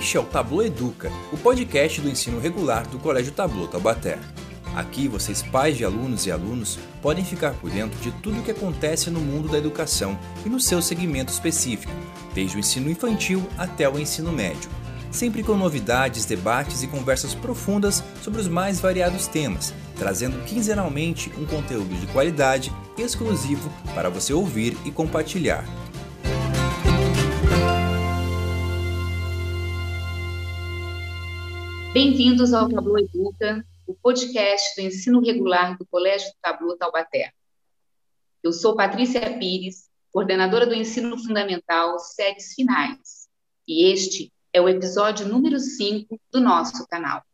Este é o Tablo Educa, o podcast do ensino regular do Colégio Tablo Taubaté. Aqui, vocês, pais de alunos e alunos, podem ficar por dentro de tudo o que acontece no mundo da educação e no seu segmento específico, desde o ensino infantil até o ensino médio. Sempre com novidades, debates e conversas profundas sobre os mais variados temas, trazendo quinzenalmente um conteúdo de qualidade exclusivo para você ouvir e compartilhar. Bem-vindos ao Tablo Educa, o podcast do ensino regular do Colégio Tablo Taubaté. Eu sou Patrícia Pires, coordenadora do ensino fundamental séries finais, e este é o episódio número 5 do nosso canal.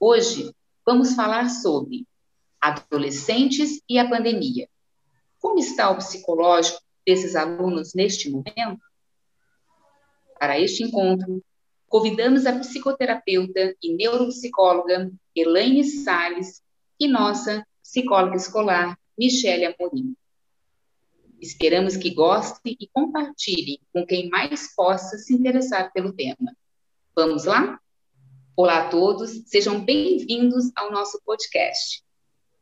Hoje vamos falar sobre adolescentes e a pandemia. Como está o psicológico desses alunos neste momento? Para este encontro, convidamos a psicoterapeuta e neuropsicóloga Elaine Salles e nossa psicóloga escolar Michele Amorim. Esperamos que gostem e compartilhem com quem mais possa se interessar pelo tema. Vamos lá? Olá a todos, sejam bem-vindos ao nosso podcast.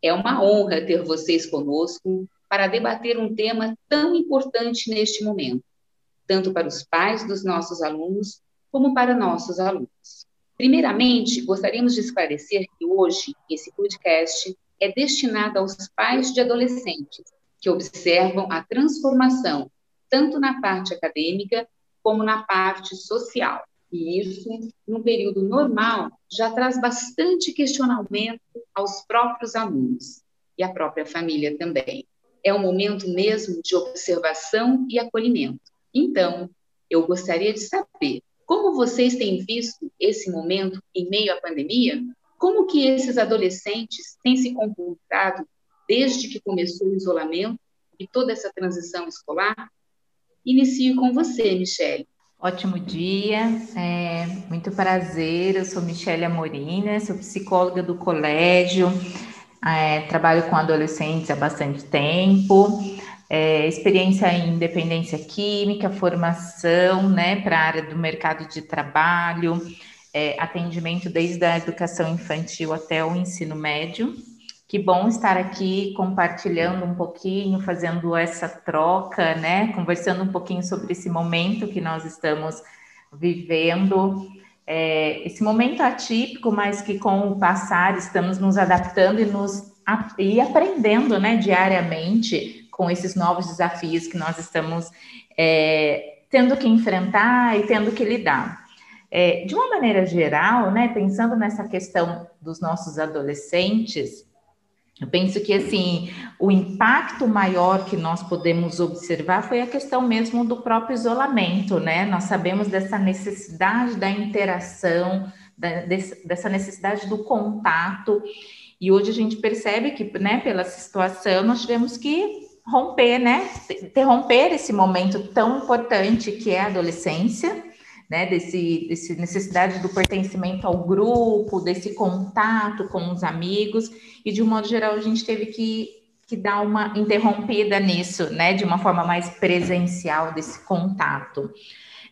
É uma honra ter vocês conosco para debater um tema tão importante neste momento, tanto para os pais dos nossos alunos como para nossos alunos. Primeiramente, gostaríamos de esclarecer que hoje esse podcast é destinado aos pais de adolescentes que observam a transformação tanto na parte acadêmica como na parte social. E isso, no período normal, já traz bastante questionamento aos próprios alunos e à própria família também. É um momento mesmo de observação e acolhimento. Então, eu gostaria de saber como vocês têm visto esse momento em meio à pandemia? Como que esses adolescentes têm se comportado desde que começou o isolamento e toda essa transição escolar? Inicio com você, Michele. Ótimo dia, é, muito prazer. Eu sou Michele Amorim, né? sou psicóloga do colégio, é, trabalho com adolescentes há bastante tempo é, experiência em independência química, formação né, para a área do mercado de trabalho, é, atendimento desde a educação infantil até o ensino médio. Que bom estar aqui compartilhando um pouquinho, fazendo essa troca, né? Conversando um pouquinho sobre esse momento que nós estamos vivendo. É, esse momento atípico, mas que com o passar estamos nos adaptando e nos e aprendendo, né, diariamente com esses novos desafios que nós estamos é, tendo que enfrentar e tendo que lidar. É, de uma maneira geral, né, pensando nessa questão dos nossos adolescentes, eu penso que assim o impacto maior que nós podemos observar foi a questão mesmo do próprio isolamento, né? Nós sabemos dessa necessidade da interação, da, dessa necessidade do contato, e hoje a gente percebe que, né, pela situação, nós tivemos que romper, né? Interromper esse momento tão importante que é a adolescência, né? Desse, desse necessidade do pertencimento ao grupo, desse contato com os amigos, e de um modo geral a gente teve que, que dar uma interrompida nisso, né? De uma forma mais presencial desse contato.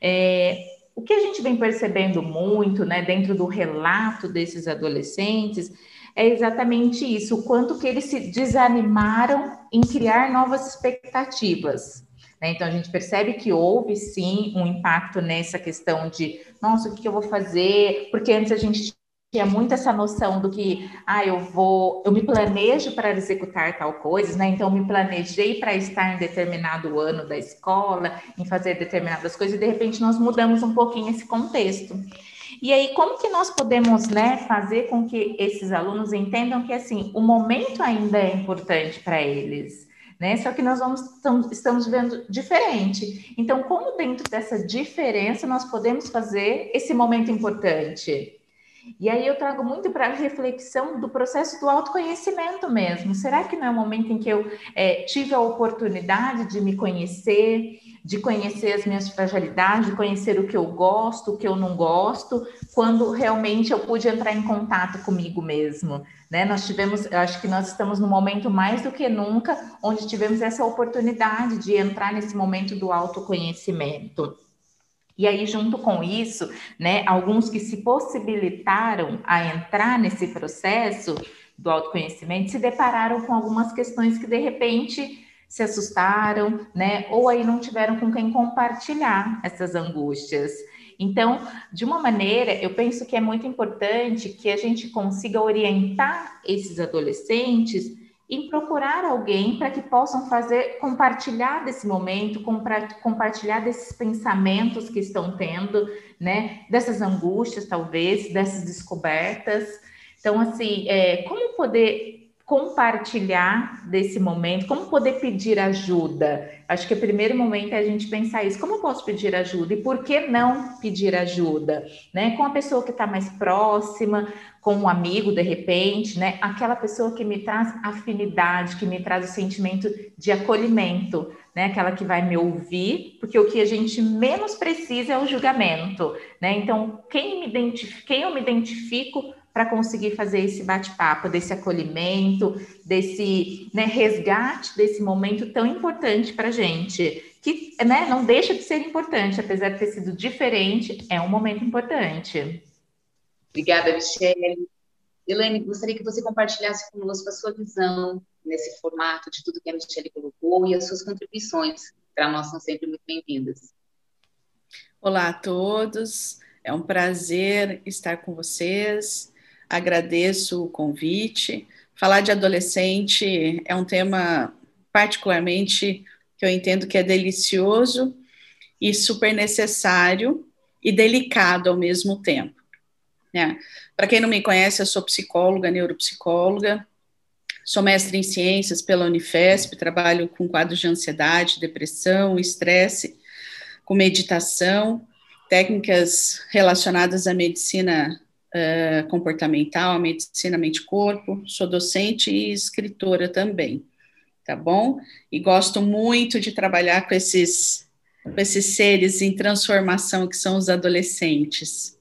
É, o que a gente vem percebendo muito, né, dentro do relato desses adolescentes, é exatamente isso, o quanto que eles se desanimaram em criar novas expectativas. Né? Então a gente percebe que houve sim um impacto nessa questão de, nossa, o que eu vou fazer? Porque antes a gente tinha muito essa noção do que, ah, eu vou, eu me planejo para executar tal coisa, né? Então, me planejei para estar em determinado ano da escola, em fazer determinadas coisas, e de repente nós mudamos um pouquinho esse contexto. E aí, como que nós podemos, né, fazer com que esses alunos entendam que, assim, o momento ainda é importante para eles, né? Só que nós vamos, estamos vendo diferente. Então, como dentro dessa diferença nós podemos fazer esse momento importante? E aí eu trago muito para a reflexão do processo do autoconhecimento mesmo. Será que não é o momento em que eu é, tive a oportunidade de me conhecer, de conhecer as minhas fragilidades, de conhecer o que eu gosto, o que eu não gosto, quando realmente eu pude entrar em contato comigo mesmo? Né? Nós tivemos, acho que nós estamos no momento mais do que nunca, onde tivemos essa oportunidade de entrar nesse momento do autoconhecimento. E aí, junto com isso, né, alguns que se possibilitaram a entrar nesse processo do autoconhecimento se depararam com algumas questões que de repente se assustaram, né, ou aí não tiveram com quem compartilhar essas angústias. Então, de uma maneira, eu penso que é muito importante que a gente consiga orientar esses adolescentes em procurar alguém para que possam fazer, compartilhar desse momento, compartilhar desses pensamentos que estão tendo, né? Dessas angústias, talvez, dessas descobertas. Então, assim, é, como poder compartilhar desse momento, como poder pedir ajuda? Acho que o primeiro momento é a gente pensar isso, como eu posso pedir ajuda e por que não pedir ajuda, né? Com a pessoa que está mais próxima, com um amigo de repente, né? Aquela pessoa que me traz afinidade, que me traz o sentimento de acolhimento, né? Aquela que vai me ouvir, porque o que a gente menos precisa é o julgamento, né? Então, quem me identifica, quem eu me identifico para conseguir fazer esse bate-papo, desse acolhimento, desse né, resgate desse momento tão importante para a gente, que né, não deixa de ser importante, apesar de ter sido diferente, é um momento importante. Obrigada, Michele. Elaine, gostaria que você compartilhasse conosco a sua visão nesse formato de tudo que a Michele colocou e as suas contribuições, para nós são sempre muito bem-vindas. Olá a todos, é um prazer estar com vocês agradeço o convite. Falar de adolescente é um tema particularmente que eu entendo que é delicioso e super necessário e delicado ao mesmo tempo. Né? Para quem não me conhece, eu sou psicóloga, neuropsicóloga, sou mestre em ciências pela Unifesp, trabalho com quadros de ansiedade, depressão, estresse, com meditação, técnicas relacionadas à medicina uh, comportamental, medicina mente-corpo, sou docente e escritora também, tá bom? E gosto muito de trabalhar com esses, com esses seres em transformação que são os adolescentes.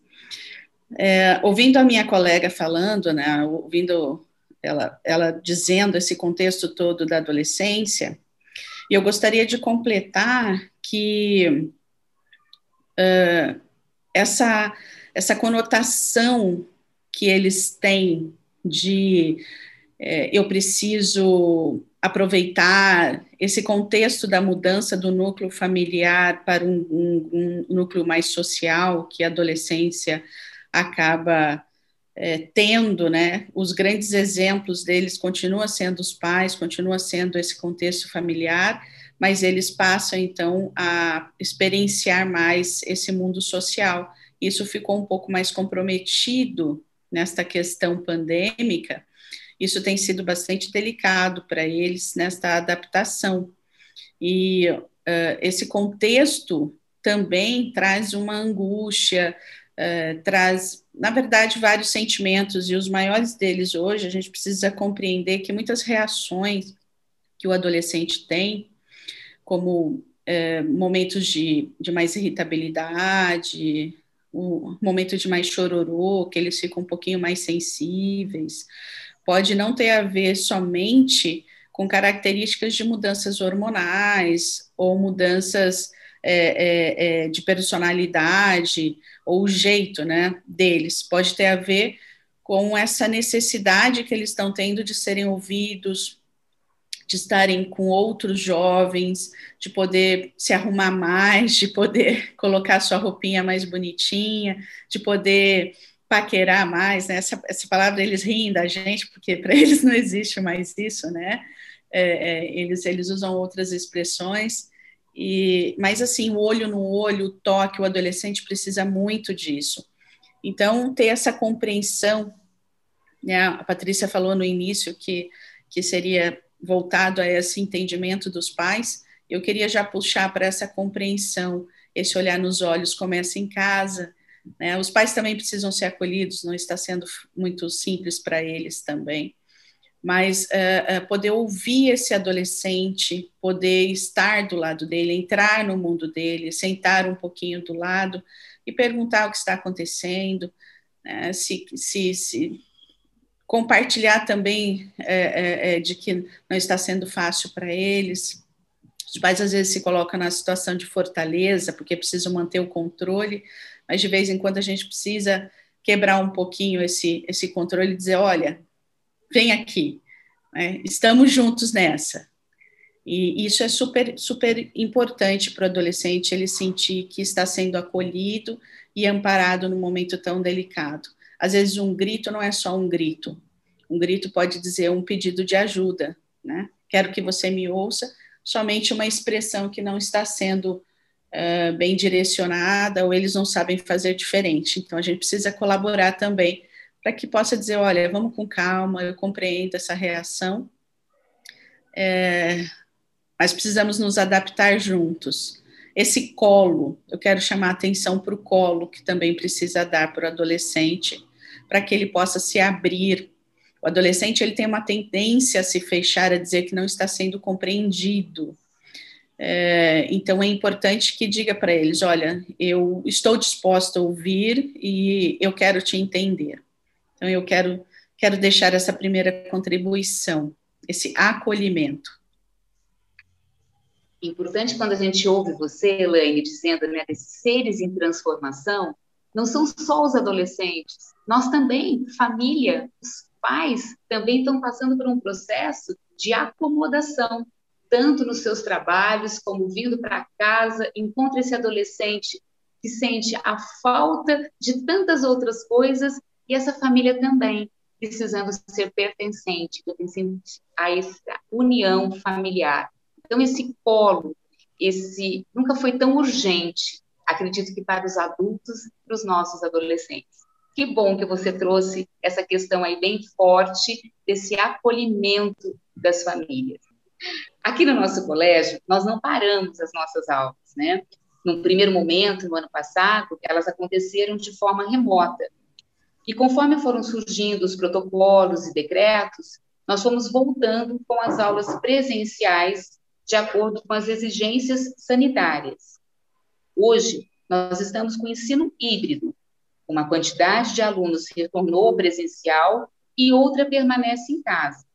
É, ouvindo a minha colega falando, né, ouvindo ela, ela dizendo esse contexto todo da adolescência, e eu gostaria de completar que uh, essa essa conotação que eles têm de é, eu preciso aproveitar esse contexto da mudança do núcleo familiar para um, um, um núcleo mais social que a adolescência acaba é, tendo, né? Os grandes exemplos deles continuam sendo os pais, continua sendo esse contexto familiar, mas eles passam então a experienciar mais esse mundo social isso ficou um pouco mais comprometido nesta questão pandêmica, isso tem sido bastante delicado para eles nesta adaptação. E uh, esse contexto também traz uma angústia, uh, traz, na verdade, vários sentimentos, e os maiores deles hoje, a gente precisa compreender que muitas reações que o adolescente tem, como uh, momentos de, de mais irritabilidade, o momento de mais chororô, que eles ficam um pouquinho mais sensíveis, pode não ter a ver somente com características de mudanças hormonais ou mudanças é, é, é, de personalidade ou jeito né, deles, pode ter a ver com essa necessidade que eles estão tendo de serem ouvidos, de estarem com outros jovens, de poder se arrumar mais, de poder colocar sua roupinha mais bonitinha, de poder paquerar mais, né? Essa, essa palavra eles riem da gente, porque para eles não existe mais isso, né? É, é, eles, eles usam outras expressões, e, mas assim, o olho no olho, o toque, o adolescente precisa muito disso. Então, ter essa compreensão, né? A Patrícia falou no início que, que seria voltado a esse entendimento dos pais, eu queria já puxar para essa compreensão, esse olhar nos olhos começa em casa, né? Os pais também precisam ser acolhidos, não está sendo muito simples para eles também. Mas uh, uh, poder ouvir esse adolescente, poder estar do lado dele, entrar no mundo dele, sentar um pouquinho do lado e perguntar o que está acontecendo, né? se, se, se compartilhar também é, é, é, de que não está sendo fácil para eles, Os pais às vezes se colocam na situação de fortaleza, porque precisam manter o controle, mas de vez em quando a gente precisa quebrar um pouquinho esse, esse controle e dizer: olha, vem aqui, né? estamos juntos nessa. E isso é super, super importante para o adolescente, ele sentir que está sendo acolhido e amparado num momento tão delicado. Às vezes, um grito não é só um grito, um grito pode dizer um pedido de ajuda, né? Quero que você me ouça, somente uma expressão que não está sendo uh, bem direcionada ou eles não sabem fazer diferente. Então, a gente precisa colaborar também para que possa dizer: olha, vamos com calma, eu compreendo essa reação. É, mas precisamos nos adaptar juntos. Esse colo, eu quero chamar atenção para o colo que também precisa dar para o adolescente, para que ele possa se abrir. O adolescente ele tem uma tendência a se fechar, a dizer que não está sendo compreendido. É, então é importante que diga para eles: olha, eu estou disposto a ouvir e eu quero te entender. Então eu quero quero deixar essa primeira contribuição, esse acolhimento importante quando a gente ouve você, Elaine, dizendo né, desses seres em transformação, não são só os adolescentes, nós também, família, os pais também estão passando por um processo de acomodação, tanto nos seus trabalhos como vindo para casa, encontra esse adolescente que sente a falta de tantas outras coisas e essa família também precisando ser pertencente, pertencente a essa união familiar. Então, esse polo, esse nunca foi tão urgente, acredito que para os adultos e para os nossos adolescentes. Que bom que você trouxe essa questão aí bem forte desse acolhimento das famílias. Aqui no nosso colégio, nós não paramos as nossas aulas, né? No primeiro momento, no ano passado, elas aconteceram de forma remota. E conforme foram surgindo os protocolos e decretos, nós fomos voltando com as aulas presenciais de acordo com as exigências sanitárias. Hoje, nós estamos com ensino híbrido. Uma quantidade de alunos retornou presencial e outra permanece em casa.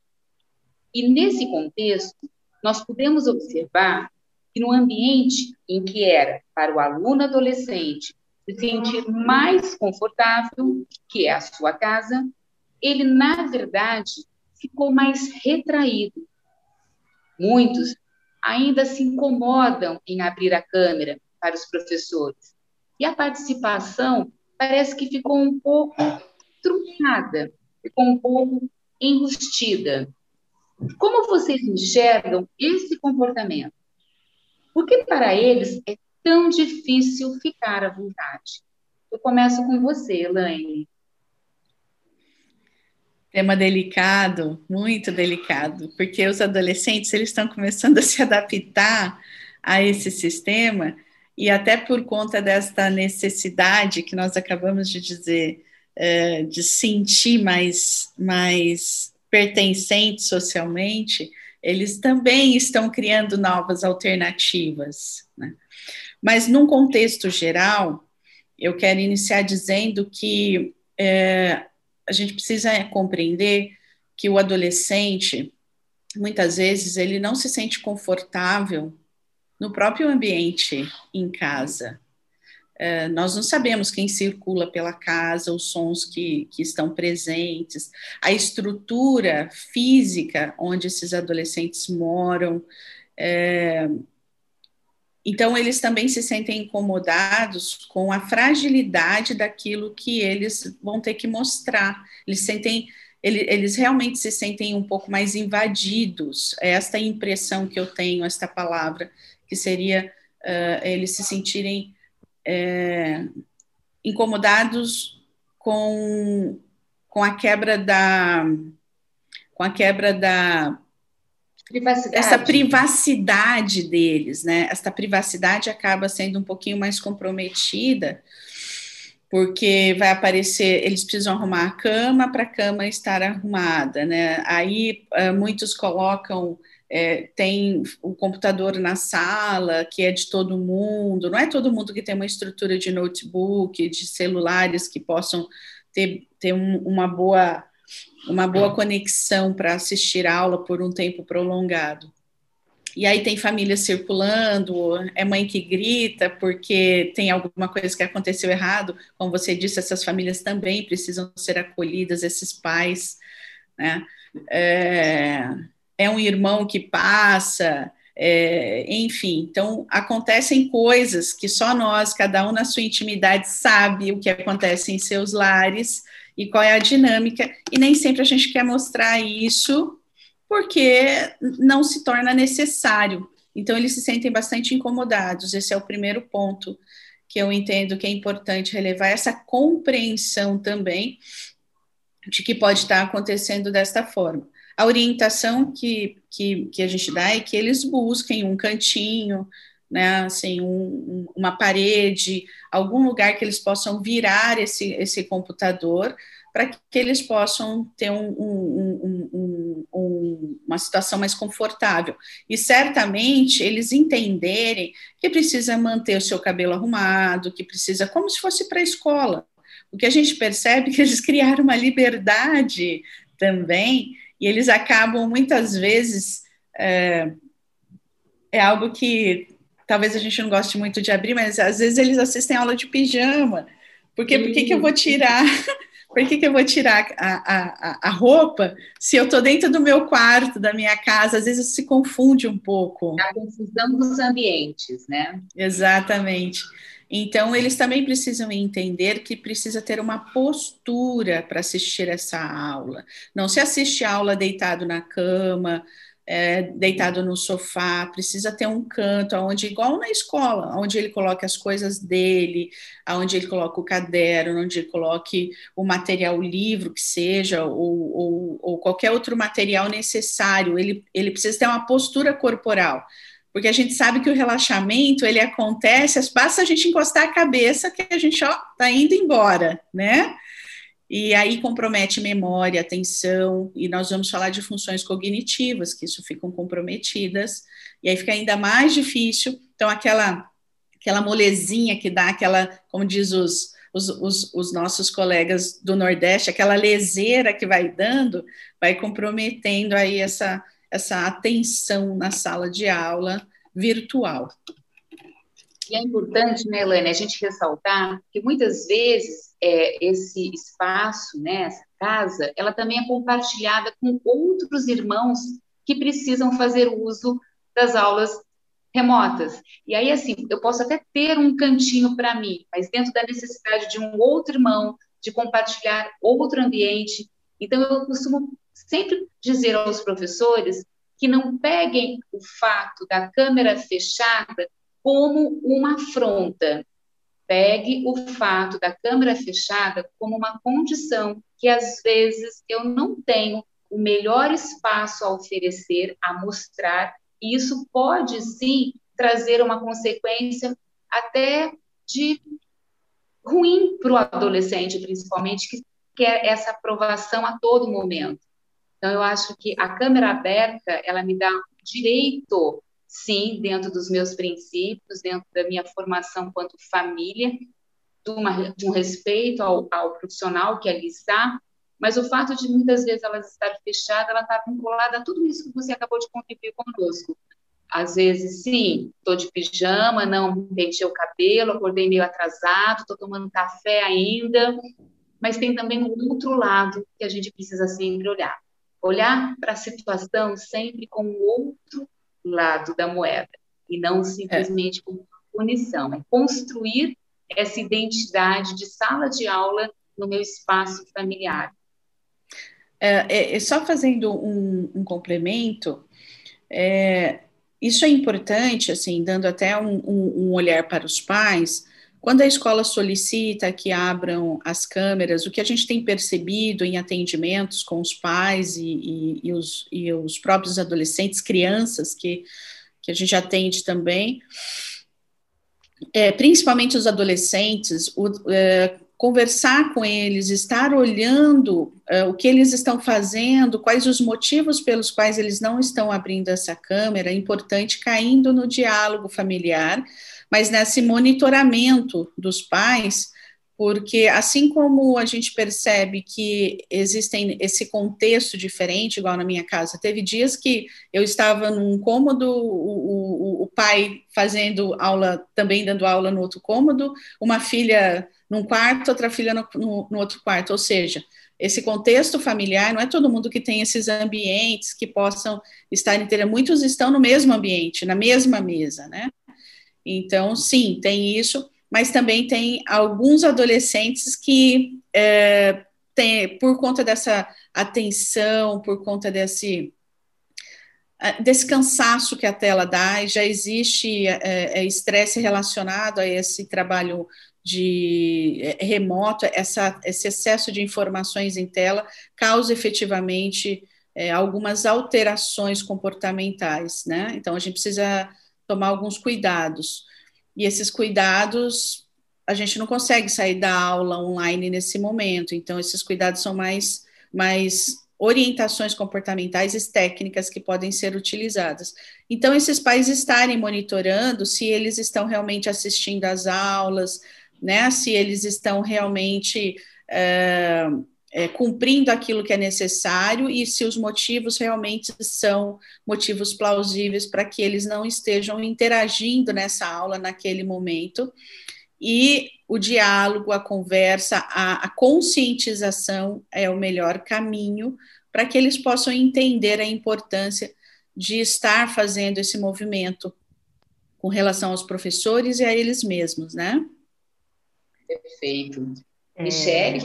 E nesse contexto, nós podemos observar que no ambiente em que era para o aluno adolescente se sentir mais confortável, que é a sua casa, ele, na verdade, ficou mais retraído. Muitos ainda se incomodam em abrir a câmera para os professores. E a participação parece que ficou um pouco truncada, ficou um pouco enrustida. Como vocês enxergam esse comportamento? Por que para eles é tão difícil ficar à vontade? Eu começo com você, Elaine. Tema delicado, muito delicado, porque os adolescentes eles estão começando a se adaptar a esse sistema e até por conta desta necessidade que nós acabamos de dizer é, de sentir mais mais pertencente socialmente, eles também estão criando novas alternativas. Né? Mas num contexto geral, eu quero iniciar dizendo que é, a gente precisa compreender que o adolescente, muitas vezes, ele não se sente confortável no próprio ambiente em casa. É, nós não sabemos quem circula pela casa, os sons que, que estão presentes, a estrutura física onde esses adolescentes moram. É, então, eles também se sentem incomodados com a fragilidade daquilo que eles vão ter que mostrar. Eles sentem, eles, realmente se sentem um pouco mais invadidos. É esta impressão que eu tenho, esta palavra, que seria uh, eles se sentirem é, incomodados com, com a quebra da com a quebra da Privacidade. essa privacidade deles, né? Essa privacidade acaba sendo um pouquinho mais comprometida, porque vai aparecer, eles precisam arrumar a cama para a cama estar arrumada, né? Aí uh, muitos colocam é, tem o computador na sala, que é de todo mundo, não é todo mundo que tem uma estrutura de notebook, de celulares que possam ter, ter um, uma boa uma boa conexão para assistir aula por um tempo prolongado. e aí tem família circulando, é mãe que grita porque tem alguma coisa que aconteceu errado. Como você disse, essas famílias também precisam ser acolhidas, esses pais, né? É, é um irmão que passa, é, enfim, então acontecem coisas que só nós, cada um na sua intimidade, sabe o que acontece em seus lares e qual é a dinâmica, e nem sempre a gente quer mostrar isso porque não se torna necessário. Então, eles se sentem bastante incomodados. Esse é o primeiro ponto que eu entendo que é importante relevar, essa compreensão também de que pode estar acontecendo desta forma. A orientação que, que, que a gente dá é que eles busquem um cantinho, né, assim, um, uma parede, algum lugar que eles possam virar esse, esse computador para que eles possam ter um, um, um, uma situação mais confortável. E certamente eles entenderem que precisa manter o seu cabelo arrumado, que precisa, como se fosse para a escola. O que a gente percebe é que eles criaram uma liberdade também, e eles acabam muitas vezes. É, é algo que talvez a gente não goste muito de abrir, mas às vezes eles assistem aula de pijama. Porque por que, que eu vou tirar por que, que eu vou tirar a, a, a roupa se eu estou dentro do meu quarto, da minha casa? Às vezes se confunde um pouco. A confusão dos ambientes, né? Exatamente. Então, eles também precisam entender que precisa ter uma postura para assistir essa aula. Não se assiste a aula deitado na cama, é, deitado no sofá, precisa ter um canto onde, igual na escola, onde ele coloque as coisas dele, onde ele coloque o caderno, onde ele coloque o material, o livro que seja, ou, ou, ou qualquer outro material necessário. Ele, ele precisa ter uma postura corporal porque a gente sabe que o relaxamento ele acontece, basta a gente encostar a cabeça que a gente ó tá indo embora, né? E aí compromete memória, atenção, e nós vamos falar de funções cognitivas, que isso ficam comprometidas, e aí fica ainda mais difícil. Então, aquela, aquela molezinha que dá aquela, como diz os, os, os, os nossos colegas do Nordeste, aquela leseira que vai dando, vai comprometendo aí essa, essa atenção na sala de aula virtual. E é importante, né, Elaine, a gente ressaltar que muitas vezes é, esse espaço, né, essa casa, ela também é compartilhada com outros irmãos que precisam fazer uso das aulas remotas. E aí, assim, eu posso até ter um cantinho para mim, mas dentro da necessidade de um outro irmão, de compartilhar outro ambiente. Então, eu costumo sempre dizer aos professores que não peguem o fato da câmera fechada como uma afronta. Pegue o fato da câmera fechada como uma condição que às vezes eu não tenho o melhor espaço a oferecer, a mostrar, e isso pode sim trazer uma consequência até de ruim para o adolescente, principalmente, que quer essa aprovação a todo momento. Então, eu acho que a câmera aberta, ela me dá direito sim, dentro dos meus princípios, dentro da minha formação quanto família, de, uma, de um respeito ao, ao, profissional que ali está, mas o fato de muitas vezes ela estar fechada, ela está vinculada a tudo isso que você acabou de contribuir conosco. Às vezes, sim, estou de pijama, não pentei o cabelo, acordei meio atrasado, estou tomando café ainda, mas tem também um outro lado que a gente precisa sempre olhar. Olhar para a situação sempre com outro lado da moeda, e não simplesmente é. como punição. É construir essa identidade de sala de aula no meu espaço familiar. É, é, é só fazendo um, um complemento, é, isso é importante, assim, dando até um, um, um, olhar para os pais. Quando a escola solicita que abram as câmeras, o que a gente tem percebido em atendimentos com os pais e, e, e, os, e os, próprios adolescentes, crianças que, que a gente atende também, é, principalmente os adolescentes, o, é, conversar com eles, estar olhando é, o que eles estão fazendo, quais os motivos pelos quais eles não estão abrindo essa câmera, é importante caindo no diálogo familiar mas nesse monitoramento dos pais porque assim como a gente percebe que existem esse contexto diferente, igual na minha casa, teve dias que eu estava num cômodo, o, o, o pai fazendo aula, também dando aula no outro cômodo, uma filha num quarto, outra filha no, no, no outro quarto, ou seja, esse contexto familiar, não é todo mundo que tem esses ambientes que possam estar inteiros, muitos estão no mesmo ambiente, na mesma mesa, né? Então, sim, tem isso, mas também tem alguns adolescentes que, é, tem, por conta dessa atenção, por conta desse, desse cansaço que a tela dá, e já existe é, é, estresse relacionado a esse trabalho de é, remoto, essa, esse excesso de informações em tela causa efetivamente é, algumas alterações comportamentais, né? Então a gente precisa tomar alguns cuidados. E esses cuidados, a gente não consegue sair da aula online nesse momento, então esses cuidados são mais, mais orientações comportamentais e técnicas que podem ser utilizadas. Então, esses pais estarem monitorando se eles estão realmente assistindo às aulas, né, se eles estão realmente é, é, cumprindo aquilo que é necessário e se os motivos realmente são motivos plausíveis para que eles não estejam interagindo nessa aula naquele momento. E o diálogo, a conversa, a, a conscientização é o melhor caminho para que eles possam entender a importância de estar fazendo esse movimento com relação aos professores e a eles mesmos, né? Perfeito. É... Michele,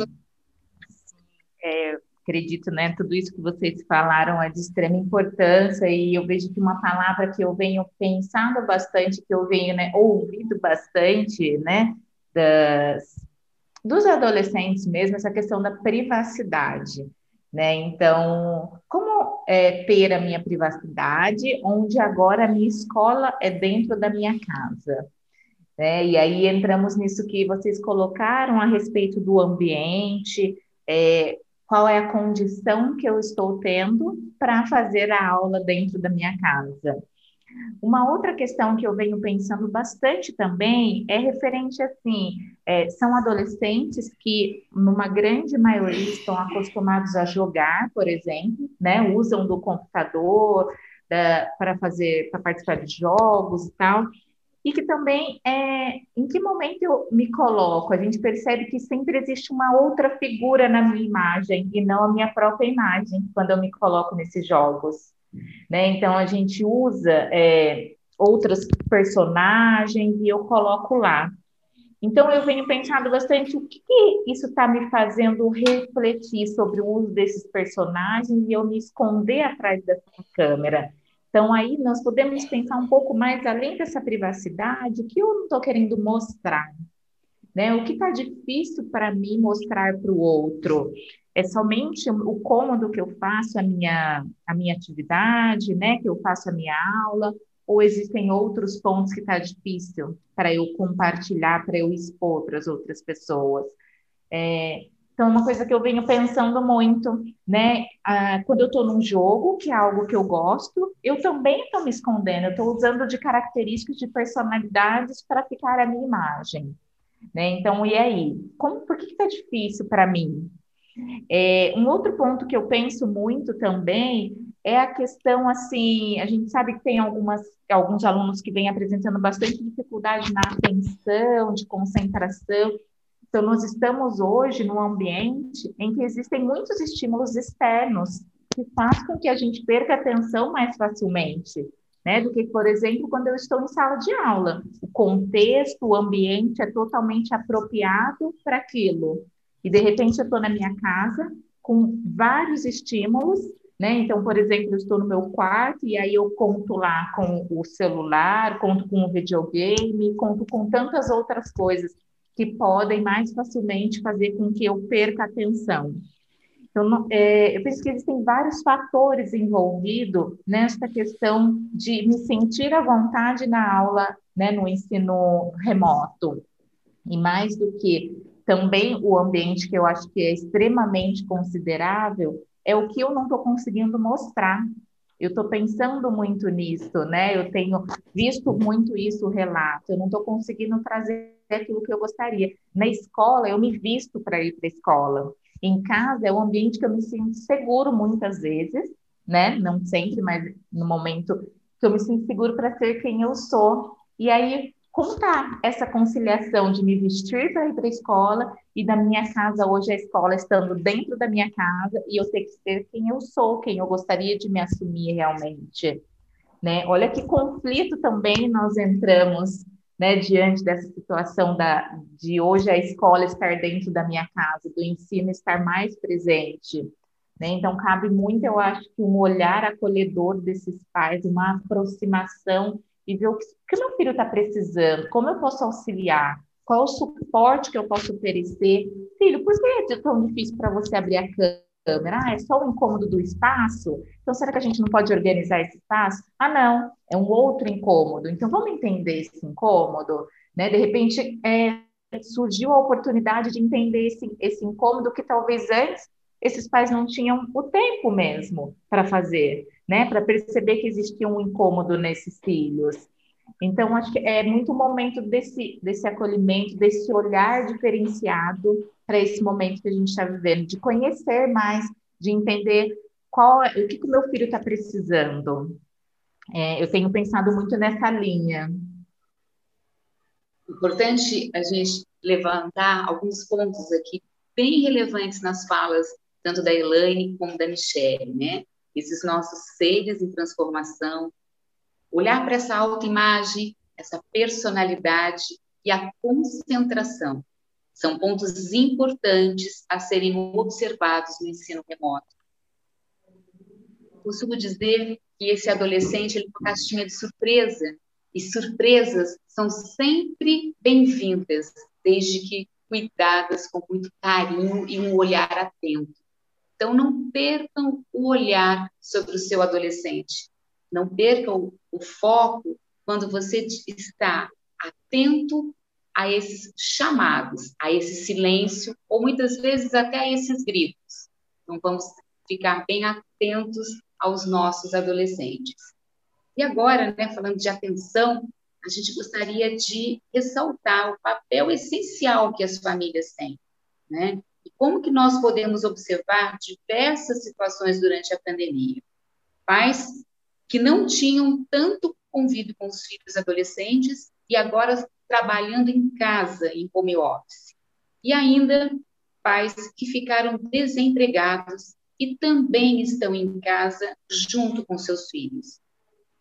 é, acredito, né, tudo isso que vocês falaram é de extrema importância e eu vejo que uma palavra que eu venho pensando bastante, que eu venho, né, bastante, né, das, dos adolescentes mesmo, essa questão da privacidade, né, então, como é, ter a minha privacidade, onde agora a minha escola é dentro da minha casa, né, e aí entramos nisso que vocês colocaram a respeito do ambiente, é, qual é a condição que eu estou tendo para fazer a aula dentro da minha casa. Uma outra questão que eu venho pensando bastante também é referente assim, é, são adolescentes que, numa grande maioria, estão acostumados a jogar, por exemplo, né, usam do computador para fazer, para participar de jogos e tal, e que também é em que momento eu me coloco. A gente percebe que sempre existe uma outra figura na minha imagem e não a minha própria imagem quando eu me coloco nesses jogos. Né? Então a gente usa é, outros personagens e eu coloco lá. Então eu venho pensando bastante o que, que isso está me fazendo refletir sobre o uso desses personagens e eu me esconder atrás dessa câmera. Então, aí nós podemos pensar um pouco mais além dessa privacidade, o que eu não estou querendo mostrar, né? O que está difícil para mim mostrar para o outro? É somente o cômodo que eu faço a minha, a minha atividade, né? Que eu faço a minha aula, ou existem outros pontos que está difícil para eu compartilhar, para eu expor para as outras pessoas? É, então, uma coisa que eu venho pensando muito, né? Ah, quando eu estou num jogo, que é algo que eu gosto, eu também estou me escondendo, eu estou usando de características de personalidades para ficar a minha imagem. Né? Então, e aí? Como, por que está difícil para mim? É, um outro ponto que eu penso muito também é a questão, assim, a gente sabe que tem algumas, alguns alunos que vêm apresentando bastante dificuldade na atenção, de concentração, então, nós estamos hoje num ambiente em que existem muitos estímulos externos que faz com que a gente perca atenção mais facilmente, né? Do que, por exemplo, quando eu estou em sala de aula. O contexto, o ambiente é totalmente apropriado para aquilo. E, de repente, eu estou na minha casa com vários estímulos né? Então, por exemplo, eu estou no meu quarto e aí eu conto lá com o celular, conto com o videogame, conto com tantas outras coisas que podem mais facilmente fazer com que eu perca a atenção. Então, é, eu penso que existem vários fatores envolvidos nesta questão de me sentir à vontade na aula, né, no ensino remoto. E mais do que também o ambiente que eu acho que é extremamente considerável é o que eu não estou conseguindo mostrar. Eu estou pensando muito nisso, né? Eu tenho visto muito isso relato. Eu não estou conseguindo trazer aquilo que eu gostaria. Na escola, eu me visto para ir para a escola. Em casa, é um ambiente que eu me sinto seguro muitas vezes, né? Não sempre, mas no momento que eu me sinto seguro para ser quem eu sou. E aí, contar essa conciliação de me vestir para ir para a escola e da minha casa hoje a escola estando dentro da minha casa e eu ter que ser quem eu sou, quem eu gostaria de me assumir realmente, né? Olha que conflito também nós entramos, né, diante dessa situação da de hoje a escola estar dentro da minha casa, do ensino estar mais presente. Né? Então, cabe muito, eu acho, que um olhar acolhedor desses pais, uma aproximação e ver o que, que meu filho está precisando, como eu posso auxiliar, qual o suporte que eu posso oferecer. Filho, por que é tão difícil para você abrir a câmera? Ah, é só o incômodo do espaço? Então, será que a gente não pode organizar esse espaço? Ah, não, é um outro incômodo. Então, vamos entender esse incômodo? Né? De repente, é, surgiu a oportunidade de entender esse, esse incômodo que talvez antes esses pais não tinham o tempo mesmo para fazer né, para perceber que existia um incômodo nesses filhos. Então, acho que é muito momento desse, desse acolhimento, desse olhar diferenciado para esse momento que a gente está vivendo, de conhecer mais, de entender qual é, o que, que o meu filho está precisando. É, eu tenho pensado muito nessa linha. Importante a gente levantar alguns pontos aqui bem relevantes nas falas, tanto da Elaine como da Michelle, né? esses nossos seres em transformação, olhar para essa autoimagem, essa personalidade e a concentração. São pontos importantes a serem observados no ensino remoto. Costumo dizer que esse adolescente ele é uma caixinha de surpresa, e surpresas são sempre bem-vindas, desde que cuidadas com muito carinho e um olhar atento. Então, não percam o olhar sobre o seu adolescente. Não percam o foco quando você está atento a esses chamados, a esse silêncio, ou muitas vezes até a esses gritos. Então, vamos ficar bem atentos aos nossos adolescentes. E agora, né, falando de atenção, a gente gostaria de ressaltar o papel essencial que as famílias têm, né? E como que nós podemos observar diversas situações durante a pandemia? Pais que não tinham tanto convívio com os filhos adolescentes e agora trabalhando em casa, em home office. E ainda pais que ficaram desempregados e também estão em casa junto com seus filhos,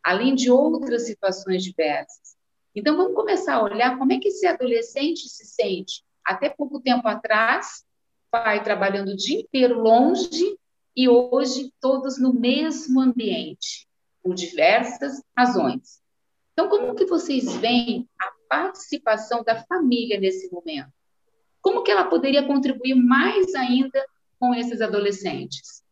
além de outras situações diversas. Então, vamos começar a olhar como é que esse adolescente se sente. Até pouco tempo atrás, pai trabalhando o dia inteiro longe e hoje todos no mesmo ambiente, por diversas razões. Então, como que vocês veem a participação da família nesse momento? Como que ela poderia contribuir mais ainda com esses adolescentes?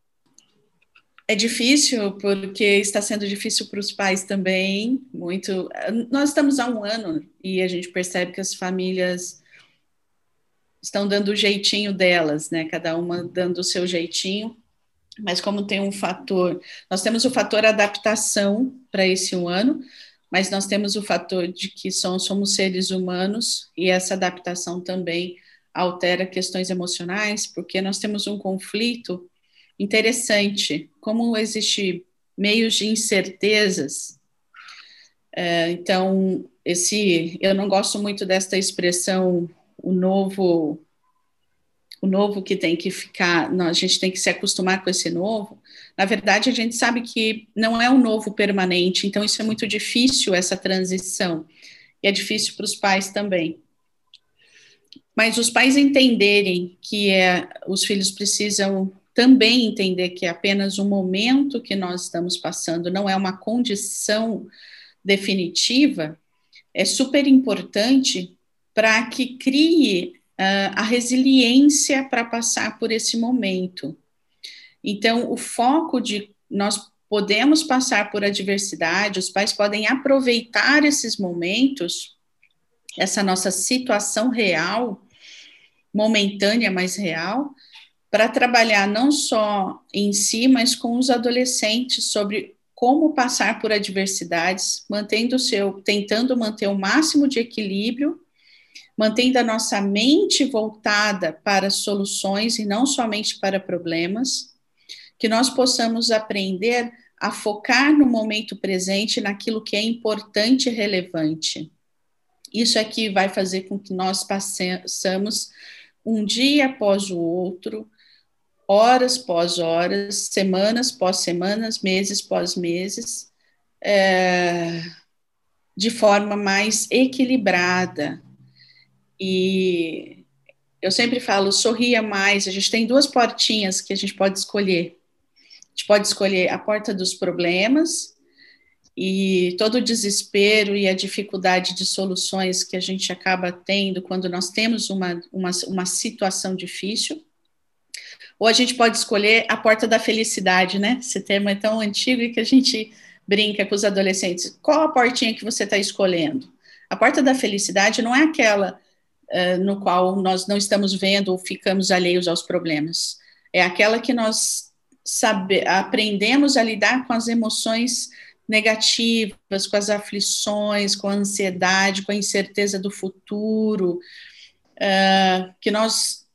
É difícil, porque está sendo difícil para os pais também, muito. Nós estamos há um ano e a gente percebe que as famílias estão dando o jeitinho delas, né? Cada uma dando o seu jeitinho. Mas como tem um fator, nós temos o fator adaptação para esse um ano, mas nós temos o fator de que somos, somos seres humanos e essa adaptação também altera questões emocionais, porque nós temos um conflito interessante, como existe meios de incertezas. É, então, esse, eu não gosto muito desta expressão o novo o novo que tem que ficar, não, a gente tem que se acostumar com esse novo. Na verdade, a gente sabe que não é um novo permanente, então isso é muito difícil essa transição. E é difícil para os pais também. Mas os pais entenderem que é, os filhos precisam também entender que é apenas um momento que nós estamos passando, não é uma condição definitiva, é super importante para que crie uh, a resiliência para passar por esse momento. Então, o foco de nós podemos passar por adversidade, os pais podem aproveitar esses momentos, essa nossa situação real, momentânea, mas real, para trabalhar não só em si, mas com os adolescentes sobre como passar por adversidades, mantendo seu, tentando manter o máximo de equilíbrio mantendo a nossa mente voltada para soluções e não somente para problemas, que nós possamos aprender a focar no momento presente, naquilo que é importante e relevante. Isso é que vai fazer com que nós passemos um dia após o outro, horas pós horas, semanas pós semanas, meses pós meses, é, de forma mais equilibrada. E eu sempre falo, sorria mais. A gente tem duas portinhas que a gente pode escolher. A gente pode escolher a porta dos problemas e todo o desespero e a dificuldade de soluções que a gente acaba tendo quando nós temos uma, uma, uma situação difícil. Ou a gente pode escolher a porta da felicidade, né? Esse termo é tão antigo e que a gente brinca com os adolescentes. Qual a portinha que você está escolhendo? A porta da felicidade não é aquela uh, no qual nós não estamos vendo ou ficamos alheios aos problemas. É aquela que nós sabe, aprendemos a lidar com as emoções negativas, com as aflições, com a ansiedade, com a incerteza do futuro, uh, que nós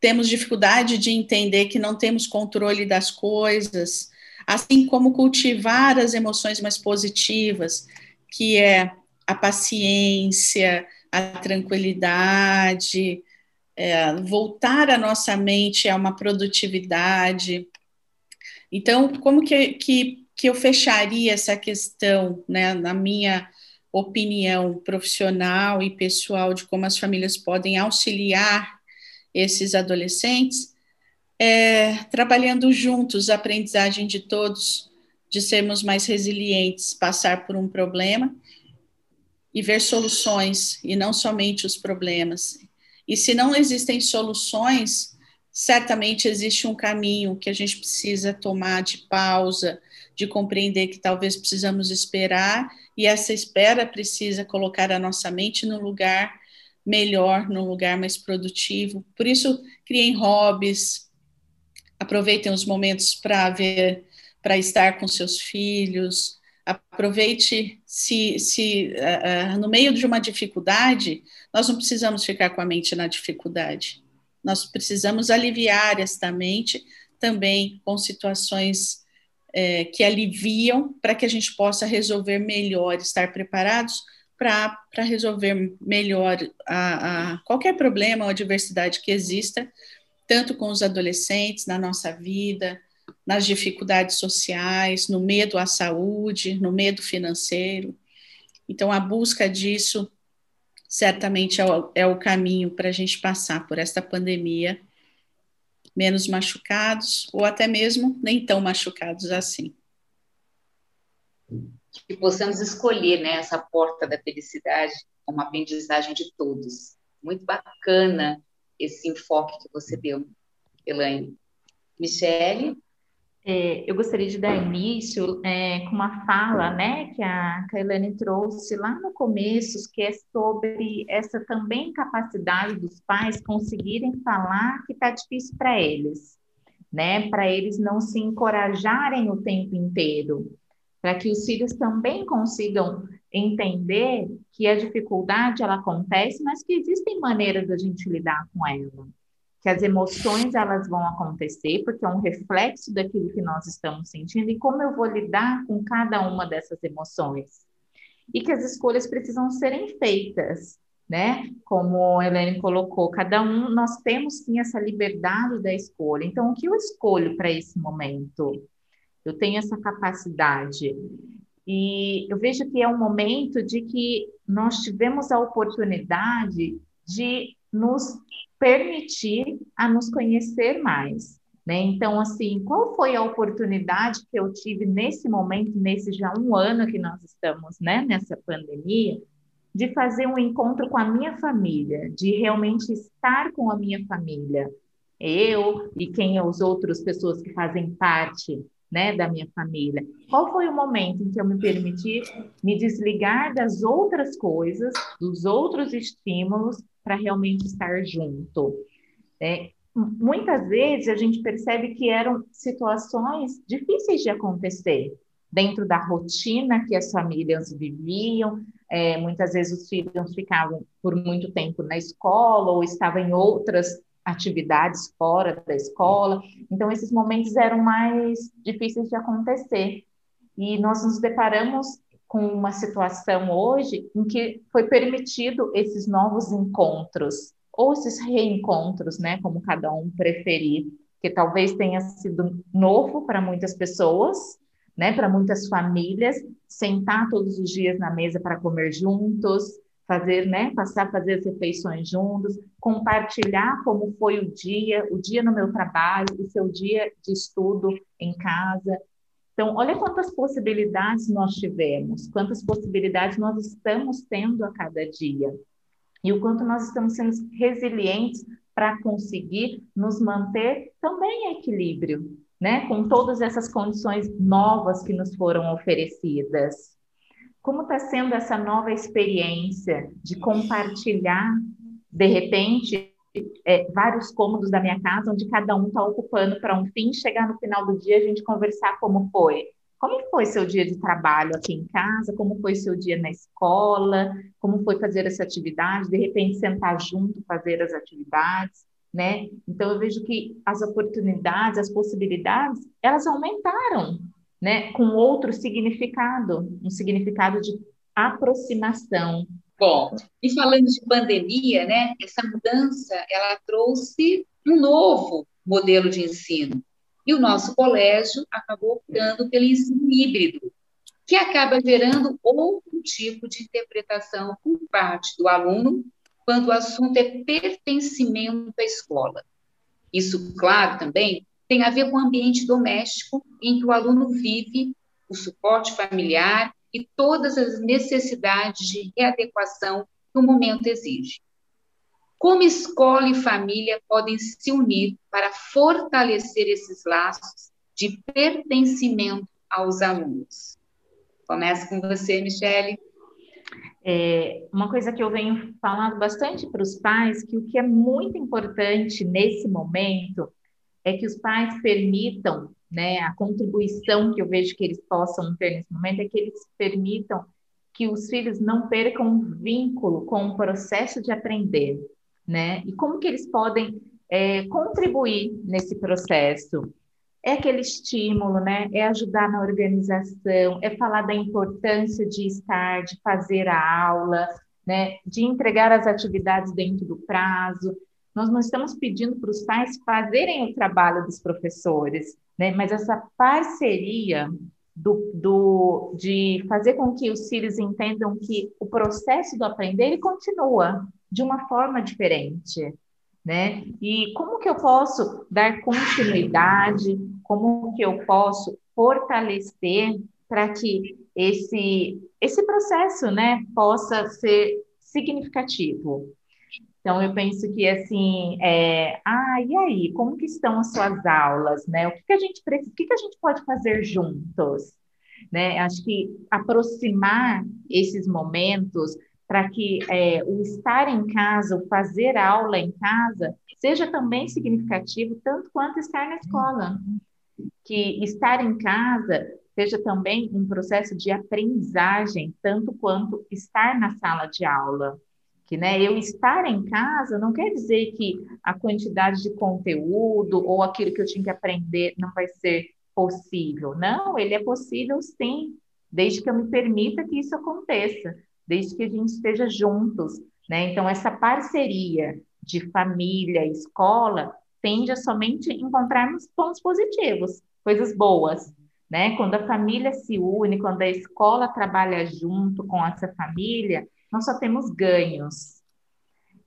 temos dificuldade de entender que não temos controle das coisas, assim como cultivar as emoções mais positivas, que é a paciência, a tranquilidade, é, voltar a nossa mente a uma produtividade. Então, como que, que que eu fecharia essa questão, né, na minha opinião profissional e pessoal de como as famílias podem auxiliar esses adolescentes, é, trabalhando juntos a aprendizagem de todos, de sermos mais resilientes, passar por um problema e ver soluções e não somente os problemas. E se não existem soluções, certamente existe um caminho que a gente precisa tomar de pausa, de compreender que talvez precisamos esperar e essa espera precisa colocar a nossa mente no lugar melhor, no lugar mais produtivo. Por isso, criem hobbies, aproveitem os momentos para ver, para estar com seus filhos. Aproveite se, se uh, uh, no meio de uma dificuldade, nós não precisamos ficar com a mente na dificuldade. Nós precisamos aliviar esta mente também com situações é, que aliviam para que a gente possa resolver melhor, estar preparados para resolver melhor a, a qualquer problema ou adversidade que exista, tanto com os adolescentes na nossa vida, nas dificuldades sociais, no medo à saúde, no medo financeiro. Então, a busca disso certamente é o, é o caminho para a gente passar por esta pandemia menos machucados, ou até mesmo nem tão machucados assim. Que possamos escolher né, essa porta da felicidade como aprendizagem de todos. Muito bacana esse enfoque que você deu, Elaine. Michele? É, eu gostaria de dar início é, com uma fala né, que a Kailane trouxe lá no começo, que é sobre essa também capacidade dos pais conseguirem falar que está difícil para eles, né, para eles não se encorajarem o tempo inteiro, para que os filhos também consigam entender que a dificuldade ela acontece, mas que existem maneiras da gente lidar com ela que as emoções elas vão acontecer, porque é um reflexo daquilo que nós estamos sentindo, e como eu vou lidar com cada uma dessas emoções. E que as escolhas precisam serem feitas, né? Como a Helene colocou, cada um, nós temos sim essa liberdade da escolha. Então, o que eu escolho para esse momento? Eu tenho essa capacidade. E eu vejo que é um momento de que nós tivemos a oportunidade de nos permitir a nos conhecer mais. Né? Então, assim, qual foi a oportunidade que eu tive nesse momento, nesse já um ano que nós estamos né, nessa pandemia, de fazer um encontro com a minha família, de realmente estar com a minha família, eu e quem os outros pessoas que fazem parte né, da minha família. Qual foi o momento em que eu me permiti me desligar das outras coisas, dos outros estímulos para realmente estar junto. É, muitas vezes a gente percebe que eram situações difíceis de acontecer dentro da rotina que as famílias viviam, é, muitas vezes os filhos ficavam por muito tempo na escola ou estavam em outras atividades fora da escola. Então, esses momentos eram mais difíceis de acontecer. E nós nos deparamos com uma situação hoje em que foi permitido esses novos encontros, ou esses reencontros, né, como cada um preferir, que talvez tenha sido novo para muitas pessoas, né, para muitas famílias, sentar todos os dias na mesa para comer juntos, fazer, né, passar a fazer as refeições juntos, compartilhar como foi o dia, o dia no meu trabalho, o seu dia de estudo em casa. Então, olha quantas possibilidades nós tivemos, quantas possibilidades nós estamos tendo a cada dia. E o quanto nós estamos sendo resilientes para conseguir nos manter também em equilíbrio, né? Com todas essas condições novas que nos foram oferecidas. Como está sendo essa nova experiência de compartilhar, de repente, é, vários cômodos da minha casa, onde cada um está ocupando para um fim, chegar no final do dia a gente conversar como foi. Como foi seu dia de trabalho aqui em casa? Como foi seu dia na escola? Como foi fazer essa atividade? De repente sentar junto, fazer as atividades, né? Então eu vejo que as oportunidades, as possibilidades, elas aumentaram né, com outro significado, um significado de aproximação. Bom, e falando de pandemia, né, essa mudança ela trouxe um novo modelo de ensino. E o nosso colégio acabou optando pelo ensino híbrido, que acaba gerando outro tipo de interpretação por parte do aluno quando o assunto é pertencimento à escola. Isso, claro, também tem a ver com o ambiente doméstico em que o aluno vive, o suporte familiar e todas as necessidades de readequação que o momento exige. Como escola e família podem se unir para fortalecer esses laços de pertencimento aos alunos? Começa com você, Michele. É, uma coisa que eu venho falando bastante para os pais, que o que é muito importante nesse momento é que os pais permitam, né, a contribuição que eu vejo que eles possam ter nesse momento é que eles permitam que os filhos não percam vínculo com o processo de aprender, né? E como que eles podem é, contribuir nesse processo? É aquele estímulo, né? É ajudar na organização, é falar da importância de estar, de fazer a aula, né? De entregar as atividades dentro do prazo, nós não estamos pedindo para os pais fazerem o trabalho dos professores, né? mas essa parceria do, do, de fazer com que os filhos entendam que o processo do aprender ele continua de uma forma diferente. Né? E como que eu posso dar continuidade, como que eu posso fortalecer para que esse, esse processo né, possa ser significativo. Então, eu penso que, assim, é, ah, e aí, como que estão as suas aulas, né? O que, que a gente precisa, o que, que a gente pode fazer juntos? Né? Acho que aproximar esses momentos para que é, o estar em casa, o fazer aula em casa, seja também significativo, tanto quanto estar na escola. Que estar em casa seja também um processo de aprendizagem, tanto quanto estar na sala de aula que né, eu estar em casa não quer dizer que a quantidade de conteúdo ou aquilo que eu tinha que aprender não vai ser possível. Não, ele é possível sim, desde que eu me permita que isso aconteça, desde que a gente esteja juntos. Né? Então, essa parceria de família, escola, tende a somente encontrarmos pontos positivos, coisas boas. Né? Quando a família se une, quando a escola trabalha junto com essa família, nós só temos ganhos.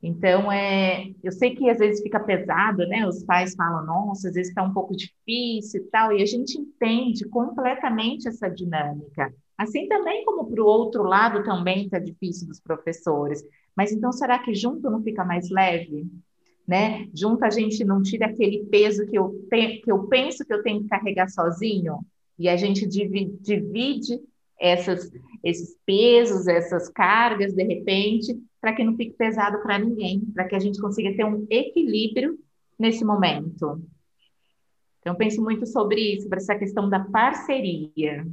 Então, é, eu sei que às vezes fica pesado, né? Os pais falam, nossa, às vezes está um pouco difícil e tal, e a gente entende completamente essa dinâmica. Assim também como para o outro lado também está difícil dos professores. Mas então, será que junto não fica mais leve? Né? Junto a gente não tira aquele peso que eu, te, que eu penso que eu tenho que carregar sozinho, e a gente divide, divide essas, esses pesos, essas cargas, de repente, para que não fique pesado para ninguém, para que a gente consiga ter um equilíbrio nesse momento. Então, penso muito sobre isso, sobre essa questão da parceria.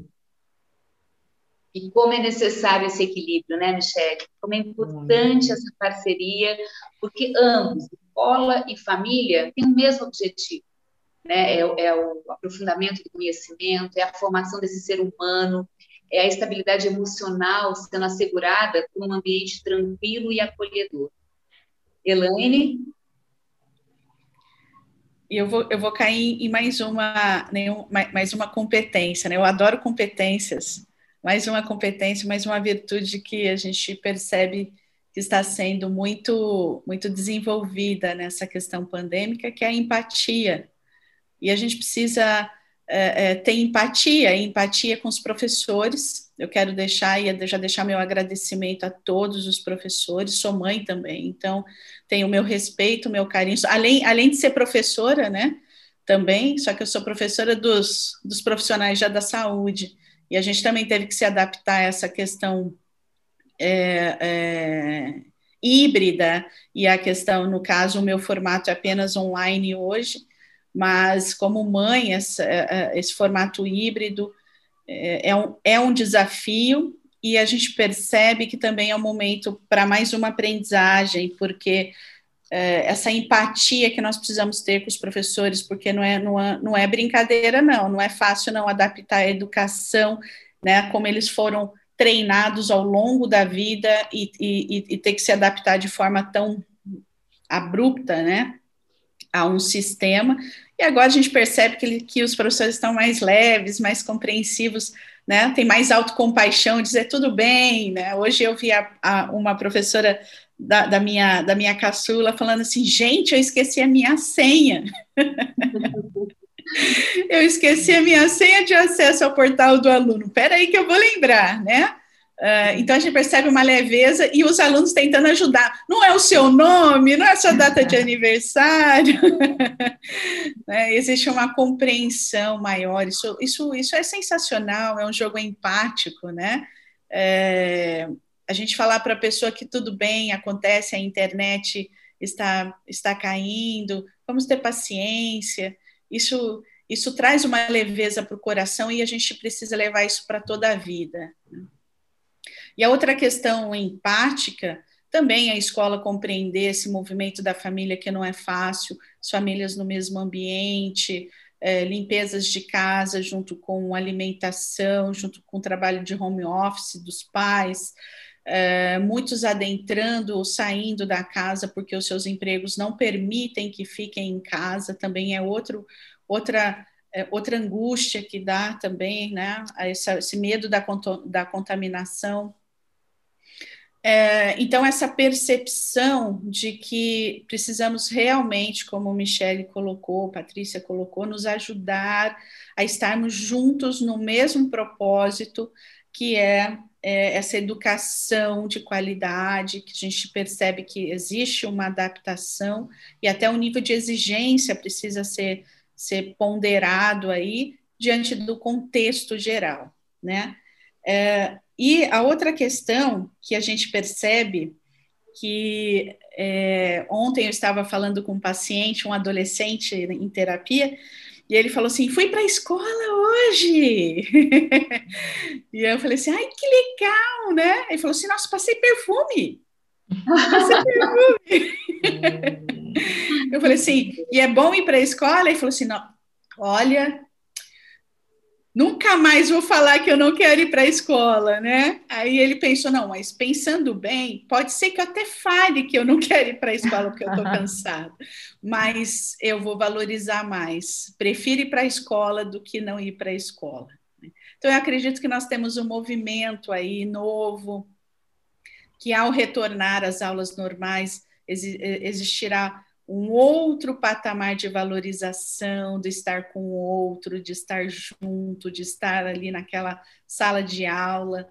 E como é necessário esse equilíbrio, né, Michelle? Como é importante essa parceria, porque ambos, escola e família, têm o mesmo objetivo. Né? É, é o aprofundamento do conhecimento, é a formação desse ser humano, é a estabilidade emocional sendo assegurada por um ambiente tranquilo e acolhedor. Elaine? E eu vou, eu vou cair em mais uma, mais uma competência, né? Eu adoro competências, mais uma competência, mais uma virtude que a gente percebe que está sendo muito, muito desenvolvida nessa questão pandêmica, que é a empatia. E a gente precisa é, é, ter empatia, empatia com os professores. Eu quero deixar e já deixar meu agradecimento a todos os professores. Sou mãe também, então tenho o meu respeito, o meu carinho. Além, além de ser professora, né? Também, só que eu sou professora dos, dos profissionais já da saúde. E a gente também teve que se adaptar a essa questão é, é, híbrida e a questão, no caso, o meu formato é apenas online hoje, mas como mãe, essa, é, é, esse formato híbrido é, é um, é um desafio e a gente percebe que também é um momento para mais uma aprendizagem, porque essa empatia que nós precisamos ter com os professores, porque não é, não é, não é brincadeira, não, não é fácil não adaptar a educação, né, como eles foram treinados ao longo da vida e, e, e ter que se adaptar de forma tão abrupta, né, a um sistema, e agora a gente percebe que, que os professores estão mais leves, mais compreensivos, né? Tem mais autocompaixão, dizer tudo bem, né? Hoje eu vi a, a, uma professora da, da, minha, da minha caçula falando assim, gente, eu esqueci a minha senha. eu esqueci a minha senha de acesso ao portal do aluno. Espera aí que eu vou lembrar, né? Uh, então a gente percebe uma leveza e os alunos tentando ajudar. Não é o seu nome, não é a sua data de aniversário. né? Existe uma compreensão maior. Isso, isso, isso é sensacional, é um jogo empático, né? É, a gente falar para a pessoa que tudo bem, acontece, a internet está, está caindo, vamos ter paciência. Isso, isso traz uma leveza para o coração e a gente precisa levar isso para toda a vida. Né? E a outra questão empática, também a escola compreender esse movimento da família que não é fácil, as famílias no mesmo ambiente, é, limpezas de casa junto com alimentação, junto com o trabalho de home office dos pais, é, muitos adentrando ou saindo da casa porque os seus empregos não permitem que fiquem em casa, também é outro, outra, é, outra angústia que dá também, né? Esse, esse medo da, da contaminação. É, então, essa percepção de que precisamos realmente, como Michele colocou, Patrícia colocou, nos ajudar a estarmos juntos no mesmo propósito, que é, é essa educação de qualidade, que a gente percebe que existe uma adaptação e até o nível de exigência precisa ser, ser ponderado aí diante do contexto geral, né? É, e a outra questão que a gente percebe que é, ontem eu estava falando com um paciente, um adolescente em terapia, e ele falou assim: fui para a escola hoje. e eu falei assim: ai, que legal, né? Ele falou assim: nossa, passei perfume. Passei perfume. eu falei assim: e é bom ir para a escola? Ele falou assim: não, olha, nunca mais vou falar que eu não quero ir para a escola, né? Aí ele pensou, não, mas pensando bem, pode ser que eu até fale que eu não quero ir para a escola porque eu estou cansado, mas eu vou valorizar mais. Prefiro ir para a escola do que não ir para a escola. Então, eu acredito que nós temos um movimento aí novo, que ao retornar às aulas normais, existirá um outro patamar de valorização, de estar com o outro, de estar junto, de estar ali naquela sala de aula.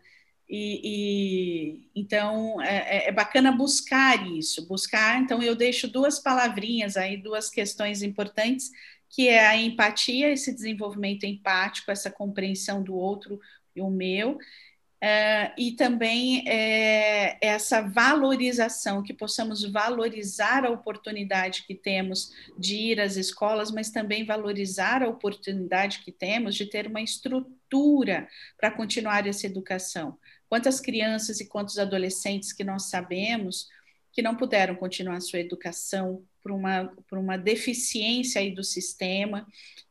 E, e então é, é, é bacana buscar isso, buscar. Então eu deixo duas palavrinhas aí, duas questões importantes, que é a empatia, esse desenvolvimento empático, essa compreensão do outro e o meu, Uh, e também é, essa valorização, que possamos valorizar a oportunidade que temos de ir às escolas, mas também valorizar a oportunidade que temos de ter uma estrutura para continuar essa educação. Quantas crianças e quantos adolescentes que nós sabemos que não puderam continuar sua educação por uma, por uma deficiência aí do sistema,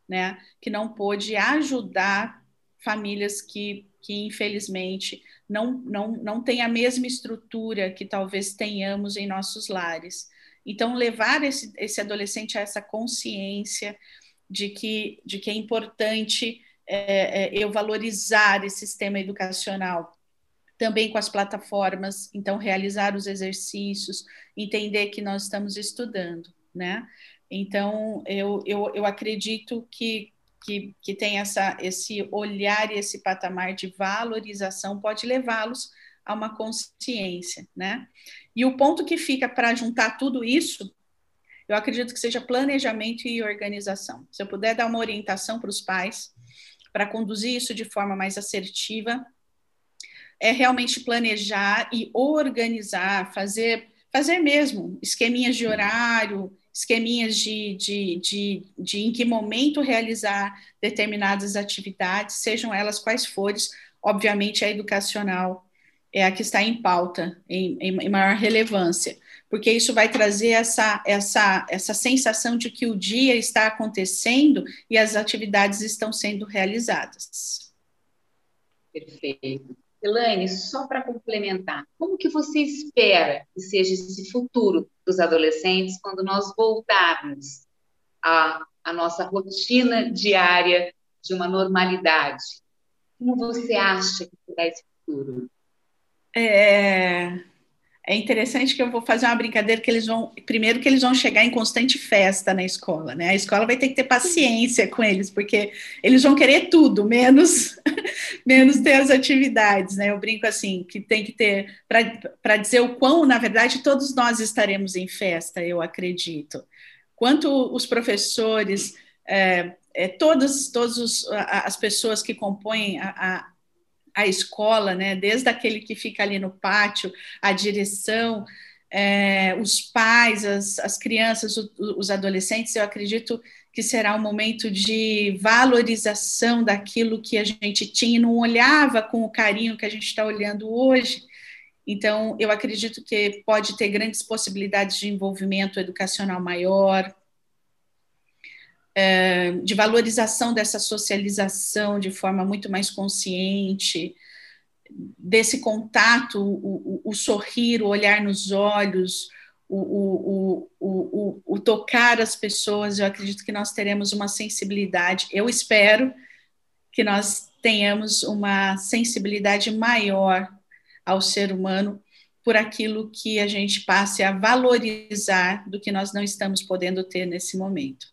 né, que não pôde ajudar famílias que, que infelizmente não, não, não têm a mesma estrutura que talvez tenhamos em nossos lares. Então, levar esse, esse adolescente a essa consciência de que, de que é importante é, é, eu valorizar esse sistema educacional, também com as plataformas, então realizar os exercícios, entender que nós estamos estudando, né? Então, eu, eu, eu acredito que, que, que tem essa, esse olhar e esse patamar de valorização pode levá-los a uma consciência, né? E o ponto que fica para juntar tudo isso, eu acredito que seja planejamento e organização. Se eu puder dar uma orientação para os pais, para conduzir isso de forma mais assertiva, é realmente planejar e organizar, fazer, fazer mesmo esqueminhas de horário, esqueminhas de, de, de, de em que momento realizar determinadas atividades, sejam elas quais forem, obviamente a educacional é a que está em pauta, em, em, maior relevância, porque isso vai trazer essa, essa, essa sensação de que o dia está acontecendo e as atividades estão sendo realizadas. Perfeito. Elaine, só para complementar, como que você espera que seja esse futuro dos adolescentes quando nós voltarmos à, à nossa rotina diária de uma normalidade? Como você acha que será esse futuro? É, é interessante que eu vou fazer uma brincadeira que eles vão, primeiro que eles vão chegar em constante festa na escola, né? A escola vai ter que ter paciência com eles, porque eles vão querer tudo, menos menos ter as atividades, né? Eu brinco assim, que tem que ter para dizer o quão, na verdade, todos nós estaremos em festa, eu acredito. Quanto os professores, é, é, todas, as pessoas que compõem a, a a escola, né? Desde aquele que fica ali no pátio, a direção, é, os pais, as, as crianças, o, os adolescentes, eu acredito que será um momento de valorização daquilo que a gente tinha e não olhava com o carinho que a gente está olhando hoje. Então, eu acredito que pode ter grandes possibilidades de envolvimento educacional maior, de valorização dessa socialização de forma muito mais consciente, desse contato, o, o, o sorrir, o olhar nos olhos, o, o, tocar as pessoas, eu acredito que nós teremos uma sensibilidade, eu espero que nós tenhamos uma sensibilidade maior ao ser humano por aquilo que a gente passe a valorizar do que nós não estamos podendo ter nesse momento.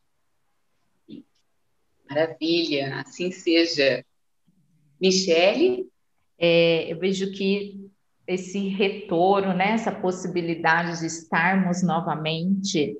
Maravilha, assim seja. Michele? É, eu vejo que esse retorno, né, essa possibilidade de estarmos novamente,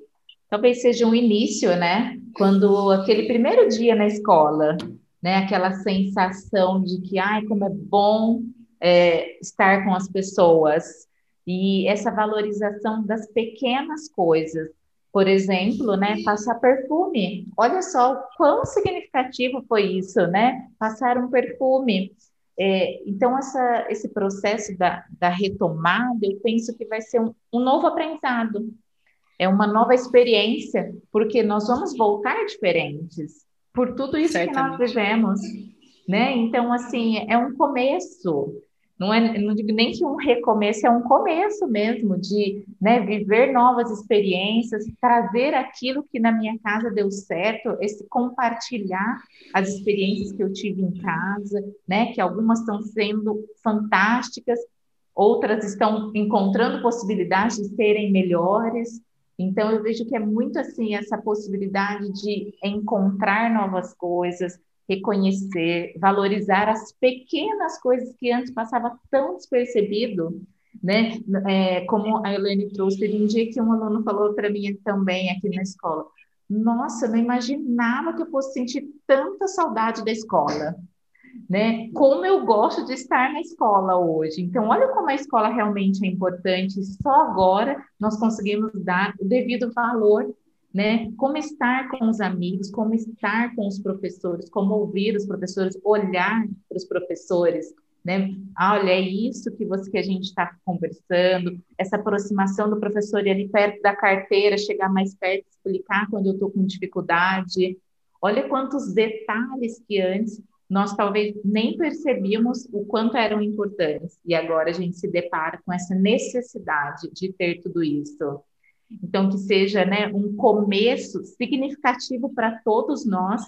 talvez seja um início, né? Quando aquele primeiro dia na escola, né, aquela sensação de que, ai, como é bom é, estar com as pessoas, e essa valorização das pequenas coisas, por exemplo, né, passar perfume. Olha só o quão significativo foi isso, né? Passar um perfume. É, então, essa, esse processo da, da, retomada, eu penso que vai ser um, um novo aprendizado, é uma nova experiência, porque nós vamos voltar diferentes por tudo isso Certamente. que nós vivemos, né? Então, assim, é um começo. Não, é, não digo nem que um recomeço, é um começo mesmo de né, viver novas experiências, trazer aquilo que na minha casa deu certo, esse compartilhar as experiências que eu tive em casa, né, que algumas estão sendo fantásticas, outras estão encontrando possibilidades de serem melhores. Então, eu vejo que é muito assim essa possibilidade de encontrar novas coisas, reconhecer, valorizar as pequenas coisas que antes passava tão despercebido, né? É, como a Helene trouxe, teve um dia que um aluno falou para mim também aqui na escola, nossa, não imaginava que eu fosse sentir tanta saudade da escola, né? Como eu gosto de estar na escola hoje. Então, olha como a escola realmente é importante. Só agora nós conseguimos dar o devido valor né? Como estar com os amigos, como estar com os professores, como ouvir os professores, olhar para os professores, né? Ah, olha, é isso que você que a gente está conversando, essa aproximação do professor ir ali perto da carteira, chegar mais perto, explicar quando eu estou com dificuldade. Olha quantos detalhes que antes nós talvez nem percebíamos o quanto eram importantes e agora a gente se depara com essa necessidade de ter tudo isso. Então, que seja né, um começo significativo para todos nós,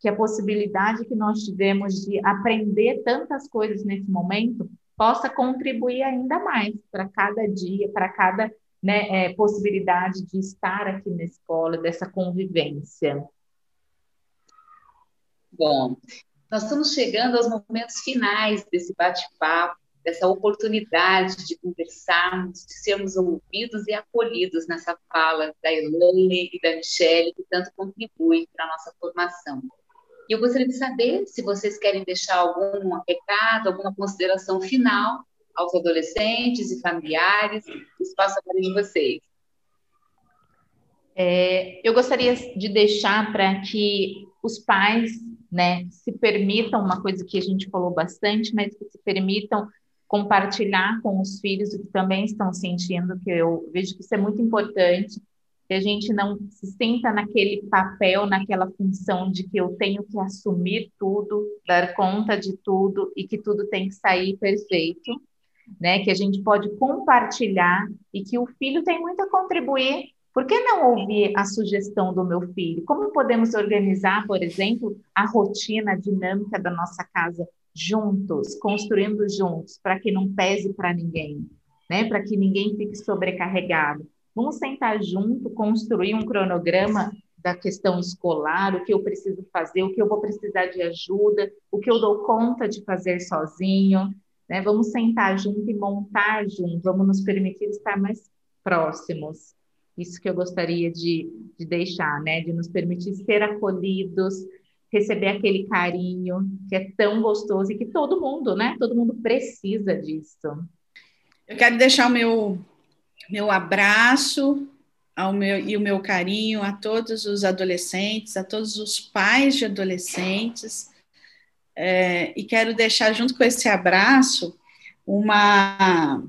que a possibilidade que nós tivemos de aprender tantas coisas nesse momento possa contribuir ainda mais para cada dia, para cada né, é, possibilidade de estar aqui na escola, dessa convivência. Bom, nós estamos chegando aos momentos finais desse bate-papo dessa oportunidade de conversarmos, de sermos ouvidos e acolhidos nessa fala da Elane e da Michelle, que tanto contribuem para a nossa formação. E eu gostaria de saber se vocês querem deixar algum recado, alguma consideração final aos adolescentes e familiares, o espaço agora é de vocês. É, eu gostaria de deixar para que os pais né, se permitam, uma coisa que a gente falou bastante, mas que se permitam compartilhar com os filhos o que também estão sentindo, que eu vejo que isso é muito importante, que a gente não se sinta naquele papel, naquela função de que eu tenho que assumir tudo, dar conta de tudo e que tudo tem que sair perfeito, né? Que a gente pode compartilhar e que o filho tem muito a contribuir. Por que não ouvir a sugestão do meu filho? Como podemos organizar, por exemplo, a rotina a dinâmica da nossa casa juntos, construindo juntos, para que não pese para ninguém, né? Para que ninguém fique sobrecarregado. Vamos sentar junto, construir um cronograma da questão escolar, o que eu preciso fazer, o que eu vou precisar de ajuda, o que eu dou conta de fazer sozinho, né? Vamos sentar junto e montar junto, vamos nos permitir estar mais próximos. Isso que eu gostaria de, de deixar, né? De nos permitir ser acolhidos, receber aquele carinho que é tão gostoso e que todo mundo, né? Todo mundo precisa disso. Eu quero deixar o meu meu abraço ao meu e o meu carinho a todos os adolescentes, a todos os pais de adolescentes, é, e quero deixar junto com esse abraço uma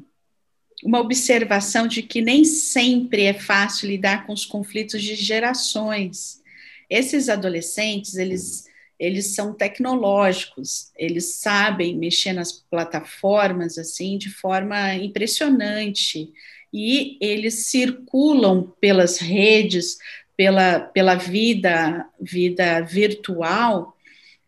uma observação de que nem sempre é fácil lidar com os conflitos de gerações. Esses adolescentes, eles, eles são tecnológicos, eles sabem mexer nas plataformas assim de forma impressionante e eles circulam pelas redes, pela, pela vida, vida virtual,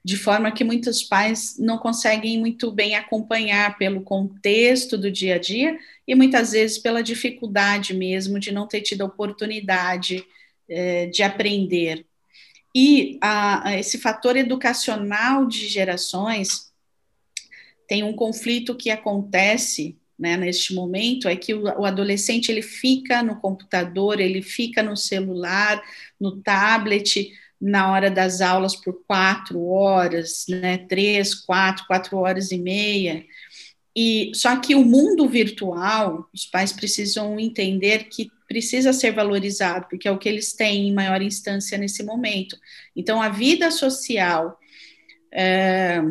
de forma que muitos pais não conseguem muito bem acompanhar pelo contexto do dia a dia e muitas vezes pela dificuldade mesmo de não ter tido a oportunidade é, de aprender. E a, a esse fator educacional de gerações tem um conflito que acontece né, neste momento é que o, o, adolescente ele fica no computador, ele fica no celular, no tablet na hora das aulas por quatro horas, né, três, quatro, quatro horas e meia. E só que o mundo virtual, os pais precisam entender que precisa ser valorizado, porque é o que eles têm em maior instância nesse momento. Então, a vida social, é,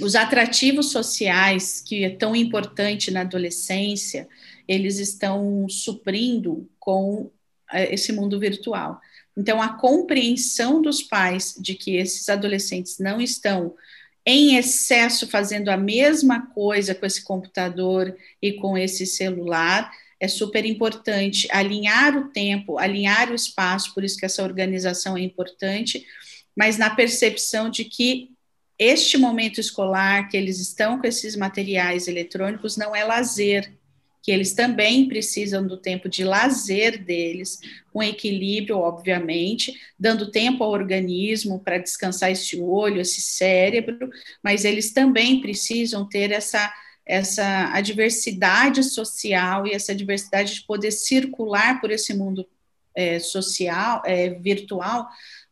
os atrativos sociais, que é tão importante na adolescência, eles estão suprindo com é, esse mundo virtual. Então, a compreensão dos pais de que esses adolescentes não estão em excesso fazendo a mesma coisa com esse computador e com esse celular é super importante alinhar o tempo, alinhar o espaço, por isso que essa organização é importante, mas na percepção de que este momento escolar, que eles estão com esses materiais eletrônicos, não é lazer, que eles também precisam do tempo de lazer deles, com equilíbrio, obviamente, dando tempo ao organismo para descansar esse olho, esse cérebro, mas eles também precisam ter essa essa diversidade social e essa diversidade de poder circular por esse mundo é, social, é, virtual,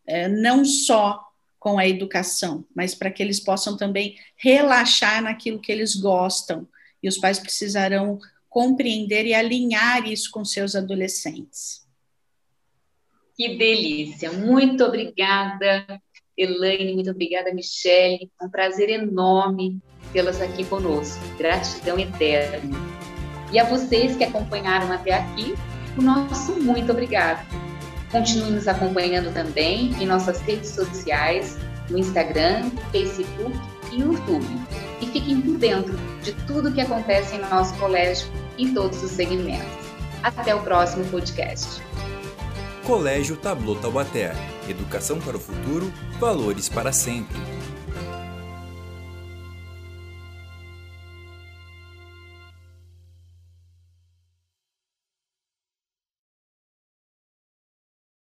é, não só com a educação, mas para que eles possam também relaxar naquilo que eles gostam. E os pais precisarão compreender e alinhar isso com seus adolescentes. Que delícia! Muito obrigada, Elaine, muito obrigada, Michele. Um prazer enorme tê-las aqui conosco. Gratidão eterna. E a vocês que acompanharam até aqui, o nosso muito obrigado. Continue nos acompanhando também em nossas redes sociais, no Instagram, Facebook e YouTube. E fiquem por dentro de tudo que acontece em nosso colégio em todos os segmentos. Até o próximo podcast. Colégio Tablô Taubaté. Educação para o futuro, valores para sempre.